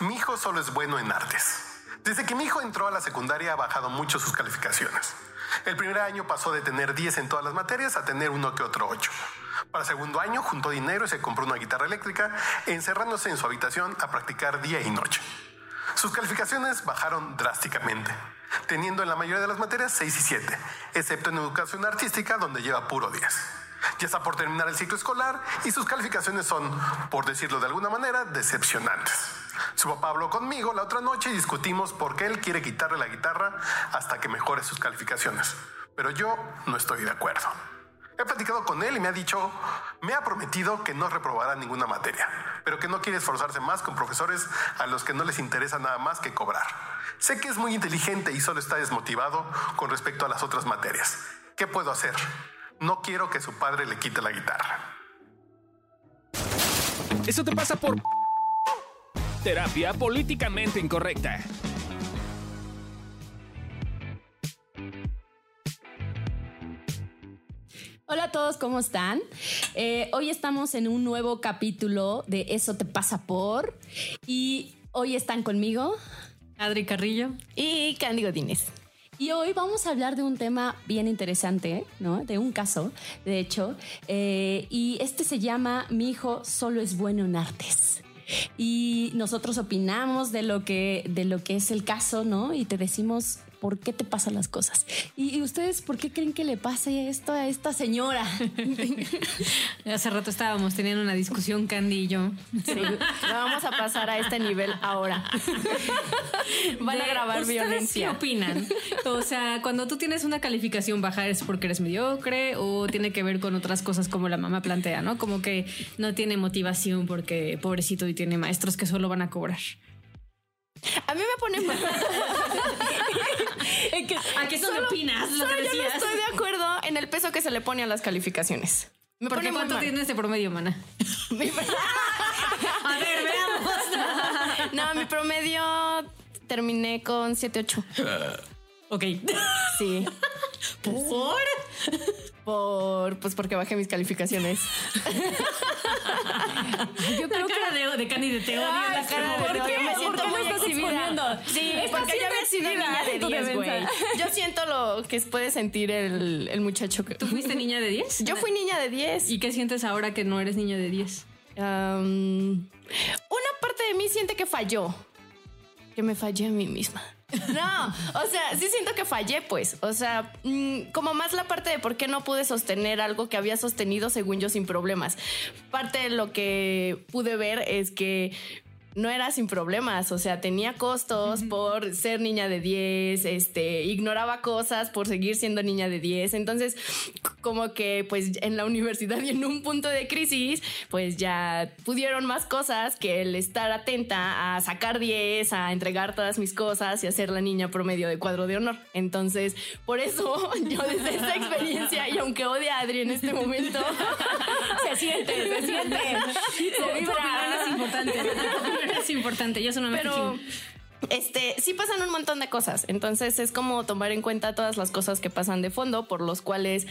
Mi hijo solo es bueno en artes. Desde que mi hijo entró a la secundaria ha bajado mucho sus calificaciones. El primer año pasó de tener 10 en todas las materias a tener uno que otro 8. Para segundo año juntó dinero y se compró una guitarra eléctrica, encerrándose en su habitación a practicar día y noche. Sus calificaciones bajaron drásticamente, teniendo en la mayoría de las materias 6 y 7, excepto en educación artística donde lleva puro 10. Ya está por terminar el ciclo escolar y sus calificaciones son, por decirlo de alguna manera, decepcionantes. Su papá habló conmigo la otra noche y discutimos por qué él quiere quitarle la guitarra hasta que mejore sus calificaciones. Pero yo no estoy de acuerdo. He platicado con él y me ha dicho, me ha prometido que no reprobará ninguna materia, pero que no quiere esforzarse más con profesores a los que no les interesa nada más que cobrar. Sé que es muy inteligente y solo está desmotivado con respecto a las otras materias. ¿Qué puedo hacer? No quiero que su padre le quite la guitarra. Eso te pasa por terapia políticamente incorrecta. Hola a todos, ¿cómo están? Eh, hoy estamos en un nuevo capítulo de Eso te pasa por y hoy están conmigo Adri Carrillo y Candy Godínez. Y hoy vamos a hablar de un tema bien interesante, ¿no? De un caso, de hecho, eh, y este se llama Mi hijo solo es bueno en artes. Y nosotros opinamos de lo que, de lo que es el caso, ¿no? Y te decimos por qué te pasan las cosas. ¿Y, ustedes por qué creen que le pase esto a esta señora? Hace rato estábamos teniendo una discusión, Candy y yo. Sí, vamos a pasar a este nivel ahora. Van a grabar violencia. ¿Qué opinan? O sea, cuando tú tienes una calificación baja es porque eres mediocre o tiene que ver con otras cosas como la mamá plantea, ¿no? Como que no tiene motivación porque pobrecito y tiene maestros que solo van a cobrar. A mí me pone mal. ¿A qué solo, opinas? Lo que yo no estoy de acuerdo en el peso que se le pone a las calificaciones. Me ¿Por qué cuánto tienes de promedio, mana? a ver, veamos. no, mi promedio terminé con 7-8. ok. Sí. ¿Por? Por, pues porque bajé mis calificaciones. Yo creo que cara de, de Cani de te odio. la cara de ¿Por qué? Me siento muy exhibida. Sí, porque yo había sido niña de 10, güey. Yo siento lo que puede sentir el, el muchacho. ¿Tú fuiste niña de 10? Yo fui niña de 10. ¿Y qué sientes ahora que no eres niña de 10? una parte de mí siente que falló. Que me fallé a mí misma. No, o sea, sí siento que fallé, pues. O sea, mm, como más la parte de por qué no pude sostener algo que había sostenido según yo sin problemas. Parte de lo que pude ver es que no era sin problemas, o sea, tenía costos por ser niña de 10, este, ignoraba cosas por seguir siendo niña de 10, entonces como que pues en la universidad y en un punto de crisis, pues ya pudieron más cosas que el estar atenta a sacar 10, a entregar todas mis cosas y a ser la niña promedio de cuadro de honor. Entonces, por eso yo desde esta experiencia y aunque odie a Adri en este momento, se siente, se siente, se vibra, es importante es importante, yo soy Pero este, sí pasan un montón de cosas. Entonces es como tomar en cuenta todas las cosas que pasan de fondo, por los cuales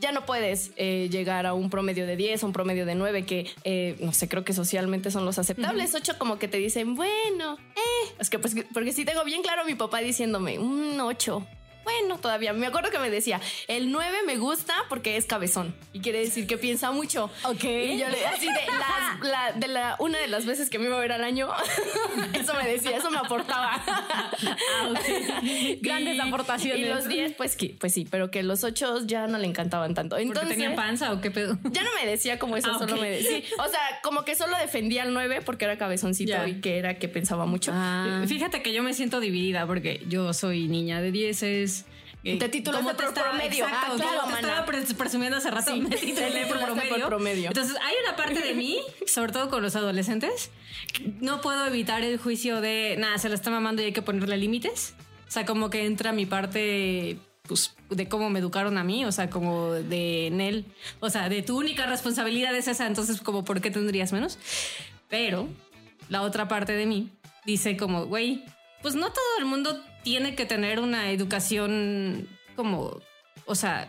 ya no puedes eh, llegar a un promedio de 10, un promedio de 9, que eh, no sé, creo que socialmente son los aceptables. 8 como que te dicen, bueno, eh, es que pues, porque sí tengo bien claro a mi papá diciéndome, un 8 bueno, todavía me acuerdo que me decía, el 9 me gusta porque es cabezón y quiere decir que piensa mucho. Ok. Y yo le así de, la, de la, una de las veces que me iba a ver al año, eso me decía, eso me aportaba. Ah, Grandes aportaciones. Y los 10, pues, pues sí, pero que los 8 ya no le encantaban tanto. Entonces, ¿Porque tenía panza o qué pedo? Ya no me decía como eso, ah, solo me decía. O sea, como que solo defendía al 9 porque era cabezoncito y que era que pensaba mucho. Ah. Fíjate que yo me siento dividida porque yo soy niña de 10 te titulaste por promedio. Exacto, ah, claro, te estaba presumiendo hace rato. Sí, me titulé por promedio. promedio. Entonces, hay una parte de mí, sobre todo con los adolescentes, no puedo evitar el juicio de, nada, se la está mamando y hay que ponerle límites. O sea, como que entra mi parte pues, de cómo me educaron a mí, o sea, como de Nel, o sea, de tu única responsabilidad es esa, entonces como, ¿por qué tendrías menos? Pero la otra parte de mí dice como, güey, pues no todo el mundo tiene que tener una educación como, o sea,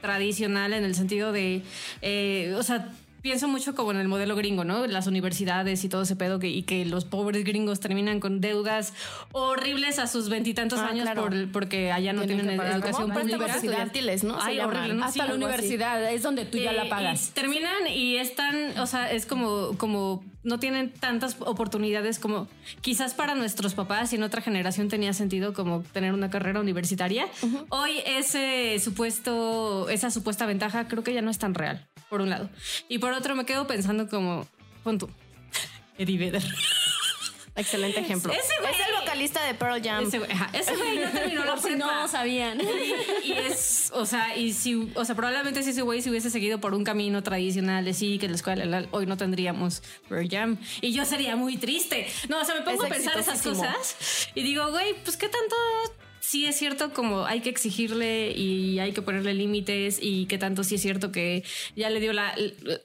tradicional en el sentido de, eh, o sea, pienso mucho como en el modelo gringo, ¿no? Las universidades y todo ese pedo que, y que los pobres gringos terminan con deudas horribles a sus veintitantos ah, años porque allá no tienen, educación pública. estudiantiles, ¿no? Ay, horrible, Hasta la universidad es donde tú ya la pagas. terminan y están, o sea, es como, como no tienen tantas oportunidades como quizás para nuestros papás y en otra generación tenía sentido como tener una carrera universitaria. Hoy ese supuesto, esa supuesta ventaja creo que ya no es tan real por un lado. Y por otro me quedo pensando como, punto, Eddie Vedder. Excelente ejemplo. es el vocalista de Pearl Jam. Ese güey, no terminó la prepa. No sabían. Y, es, o sea, y si, o sea, probablemente si ese güey se hubiese seguido por un camino tradicional de sí, que la escuela hoy no tendríamos Pearl Jam. Y yo sería muy triste. No, o sea, me pongo a pensar esas cosas y digo, güey, pues qué tanto sí es cierto como hay que exigirle y hay que ponerle límites y que tanto sí es cierto que ya le dio la...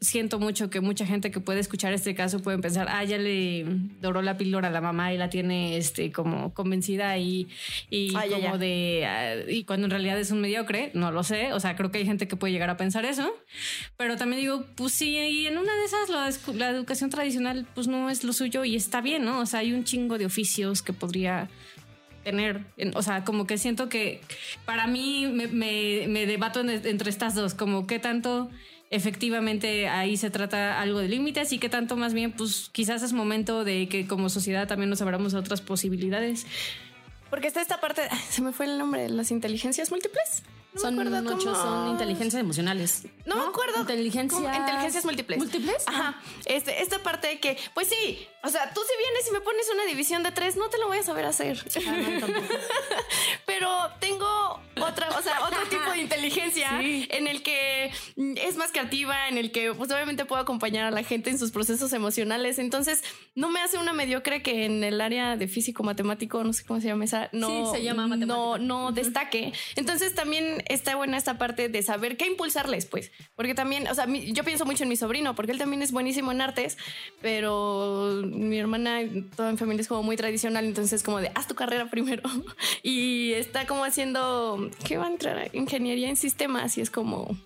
Siento mucho que mucha gente que puede escuchar este caso puede pensar, ah, ya le doró la píldora a la mamá y la tiene este como convencida y, y como de... Ah, y cuando en realidad es un mediocre, no lo sé, o sea, creo que hay gente que puede llegar a pensar eso, pero también digo, pues sí, y en una de esas la, la educación tradicional pues no es lo suyo y está bien, ¿no? O sea, hay un chingo de oficios que podría tener. O sea, como que siento que para mí me, debato entre estas dos, como qué tanto efectivamente ahí se trata algo de límites y qué tanto más bien, pues quizás es momento de que como sociedad también nos abramos a otras posibilidades. Porque está esta parte, se me fue el nombre, las inteligencias múltiples son ocho, son inteligencias emocionales. No, me acuerdo. Inteligencias. Inteligencias múltiples. ¿Múltiples? Ajá. Este, esta parte de que, pues sí, o sea, tú si vienes y me pones una división de tres, no te lo voy a saber hacer. Ah, Pero tengo otra, o sea, otro tipo de inteligencia en el que es más creativa, en el que pues obviamente puedo acompañar a la gente en sus procesos emocionales. Entonces, no me hace una mediocre que en el área de físico matemático, no sé cómo se llama esa, no, se llama no, no destaque. Entonces, también está buena esta parte de saber qué impulsarles, pues, porque también, o sea, yo pienso mucho en mi sobrino, porque él también es buenísimo en artes, pero mi hermana, toda mi familia es como muy tradicional, entonces como de, haz tu carrera primero. y está como haciendo, ¿qué va a entrar? Ingeniería en sistemas y es como...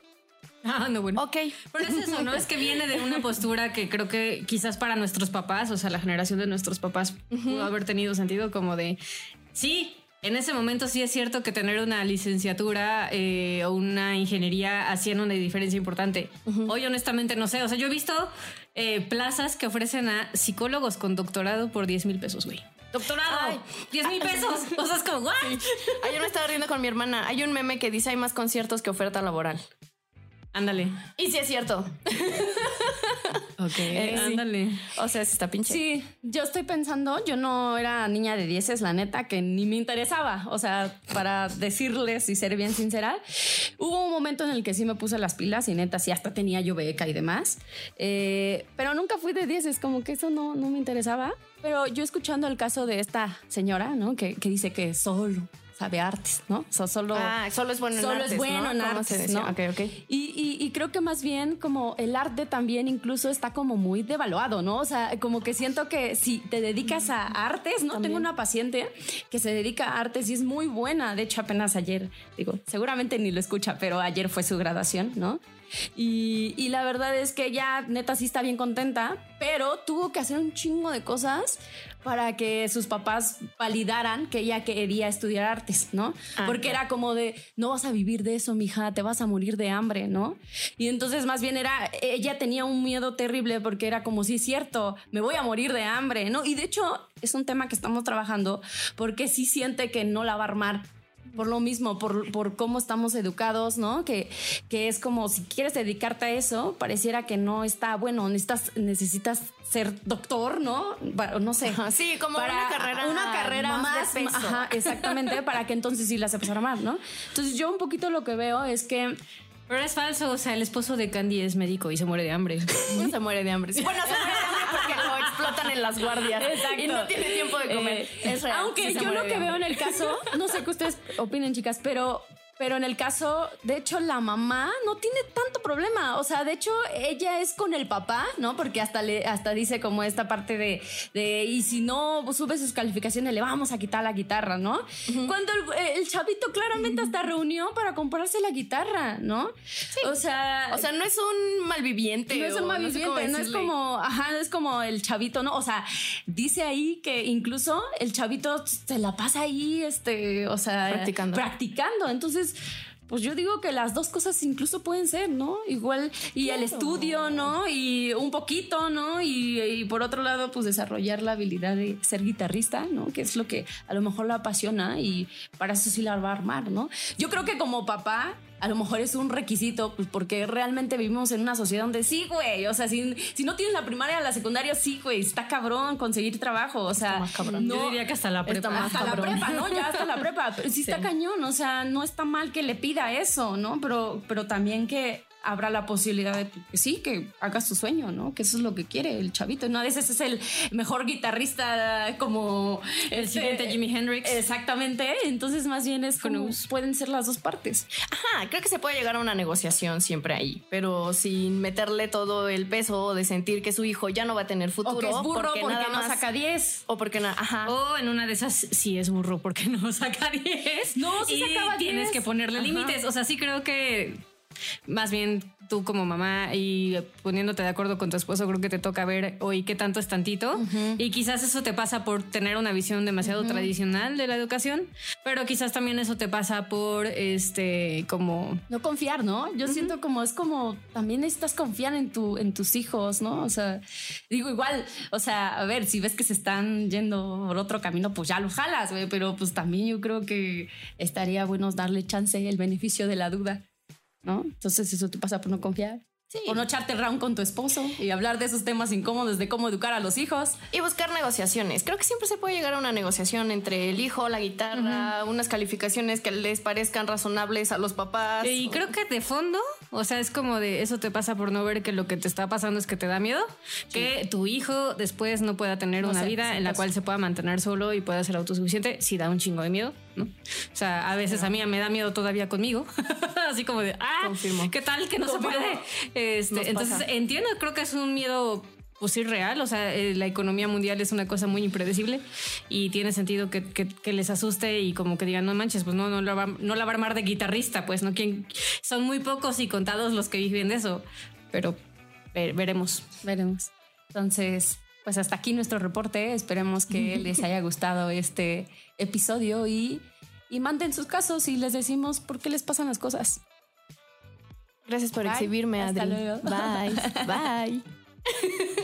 Ah, no, bueno. Ok. Pero es eso, ¿no? Es que viene de una postura que creo que quizás para nuestros papás, o sea, la generación de nuestros papás pudo haber tenido sentido como de, sí, en ese momento sí es cierto que tener una licenciatura eh, o una ingeniería hacían una diferencia importante. Hoy honestamente no sé, o sea, yo he visto eh, plazas que ofrecen a psicólogos con doctorado por 10 mil pesos, güey. Doctorado, 10 mil pesos. O sea, es como, ¿what? Ayer me estaba riendo con mi hermana. Hay un meme que dice hay más conciertos que oferta laboral. Ándale. Y si es cierto. Ok, eh, ándale. O sea, si está pinche. Sí, yo estoy pensando, yo no era niña de dieces, la neta, que ni me interesaba. O sea, para decirles y ser bien sincera, hubo un momento en el que sí me puse las pilas y neta, sí, hasta tenía yo beca y demás. Eh, pero nunca fui de dieces, como que eso no, no me interesaba. Pero yo escuchando el caso de esta señora, ¿no? Que, que dice que solo sabe artes, ¿no? solo, ah, solo es bueno en solo es bueno en artes, ¿no? Okay, okay. Y, y, creo que más bien como el arte también incluso está como muy devaluado, ¿no? O sea, como que siento que si te dedicas a artes, ¿no? Tengo una paciente que se dedica a artes y es muy buena. De hecho, apenas ayer, digo, seguramente ni lo escucha, pero ayer fue su graduación, ¿no? Y, y, la verdad es que ella neta sí está bien contenta, pero tuvo que hacer un chingo de cosas para que sus papás validaran que ella quería estudiar artes, ¿no? Ah, Porque era como de, no vas a vivir de eso, mija, te vas a morir de hambre, ¿no? Y entonces más bien era, ella tenía un miedo terrible porque era como, sí, cierto, me voy a morir de hambre, ¿no? Y de hecho es un tema que estamos trabajando porque sí siente que no la va a armar por lo mismo, por, por, cómo estamos educados, ¿no? Que, que es como si quieres dedicarte a eso, pareciera que no está bueno, necesitas, necesitas ser doctor, ¿no? No sé. sí, como una carrera, una carrera más, Ajá, exactamente, para que entonces sí la sepas armar, ¿no? Entonces yo un poquito lo que veo es que pero es falso, o sea, el esposo de Candy es médico y se muere de hambre. se muere de hambre. Bueno, se muere de explotan en las guardias. Exacto. Y no tiene tiempo de comer. Eh, es real. Aunque yo lo que veo en el caso, no sé qué ustedes opinen, chicas, pero Pero en el caso, de hecho, la mamá no tiene tanto problema. O sea, de hecho, ella es con el papá, ¿no? Porque hasta le, hasta dice como esta parte de, de y si no sube sus calificaciones, le vamos a quitar la guitarra, ¿no? Cuando el, chavito claramente hasta reunió para comprarse la guitarra, ¿no? O sea. O sea, no es un malviviente. No es un malviviente, no, es como, ajá, no es como el chavito, ¿no? O sea, dice ahí que incluso el chavito se la pasa ahí, este, o sea, practicando. Practicando. Entonces, pues yo digo que las dos cosas incluso pueden ser, ¿no? Igual, y el estudio, ¿no? Y un poquito, ¿no? Y, por otro lado, pues desarrollar la habilidad de ser guitarrista, ¿no? Que es lo que a lo mejor lo apasiona y para eso sí la va a armar, ¿no? Yo creo que como papá, a lo mejor es un requisito, pues porque realmente vivimos en una sociedad donde sí, güey, o sea, si, si no tienes la primaria la secundaria, sí, güey, está cabrón conseguir trabajo, o sea, más cabrón. No, Yo diría que hasta la prepa. hasta la prepa, ¿no? Ya hasta la prepa, pero sí, está cañón, o sea, no está mal que le pida eso, ¿no? Pero, pero también que habrá la posibilidad de que sí, que hagas tu sueño, ¿no? Que eso es lo que quiere el chavito. No a veces es el mejor guitarrista como el siguiente Jimi Hendrix. Exactamente. Entonces, más bien es como pueden ser las dos partes. Ajá, creo que se puede llegar a una negociación siempre ahí, pero sin meterle todo el peso de sentir que su hijo ya no va a tener futuro. O que es burro porque, nada no saca 10. O porque nada, ajá. O en una de esas sí es burro porque no saca 10. No, si y acaba tienes que ponerle límites. O sea, sí creo que más bien tú como mamá y poniéndote de acuerdo con tu esposo, creo que te toca ver hoy qué tanto es tantito. Y quizás eso te pasa por tener una visión demasiado tradicional de la educación, pero quizás también eso te pasa por este como no confiar, ¿no? Yo siento como es como también necesitas confiar en tu en tus hijos, ¿no? O sea, digo igual, o sea, a ver, si ves que se están yendo por otro camino, pues ya lo jalas, güey, pero pues también yo creo que estaría bueno darle chance el beneficio de la duda. ¿No? Entonces eso te pasa por no confiar. Sí. Por no echarte round con tu esposo y hablar de esos temas incómodos de cómo educar a los hijos. Y buscar negociaciones. Creo que siempre se puede llegar a una negociación entre el hijo, la guitarra, unas calificaciones que les parezcan razonables a los papás. Y creo que de fondo, o sea, es como de eso te pasa por no ver que lo que te está pasando es que te da miedo, que tu hijo después no pueda tener una vida en la cual se pueda mantener solo y pueda ser autosuficiente, si da un chingo de miedo. ¿no? O sea, a veces a mí me da miedo todavía conmigo, así como de, ah, ¿qué tal que no se puede? Este, entonces entiendo, creo que es un miedo pues irreal, o sea, eh, la economía mundial es una cosa muy impredecible y tiene sentido que, que, les asuste y como que digan, no manches, pues no, no, la va, no la va a armar de guitarrista, pues no, ¿Quién? son muy pocos y contados los que viven de eso, pero veremos. Veremos. Entonces, pues hasta aquí nuestro reporte. Esperemos que les haya gustado este episodio y, y manden sus casos y les decimos por qué les pasan las cosas. Gracias por exhibirme, Hasta Luego. Bye. Bye.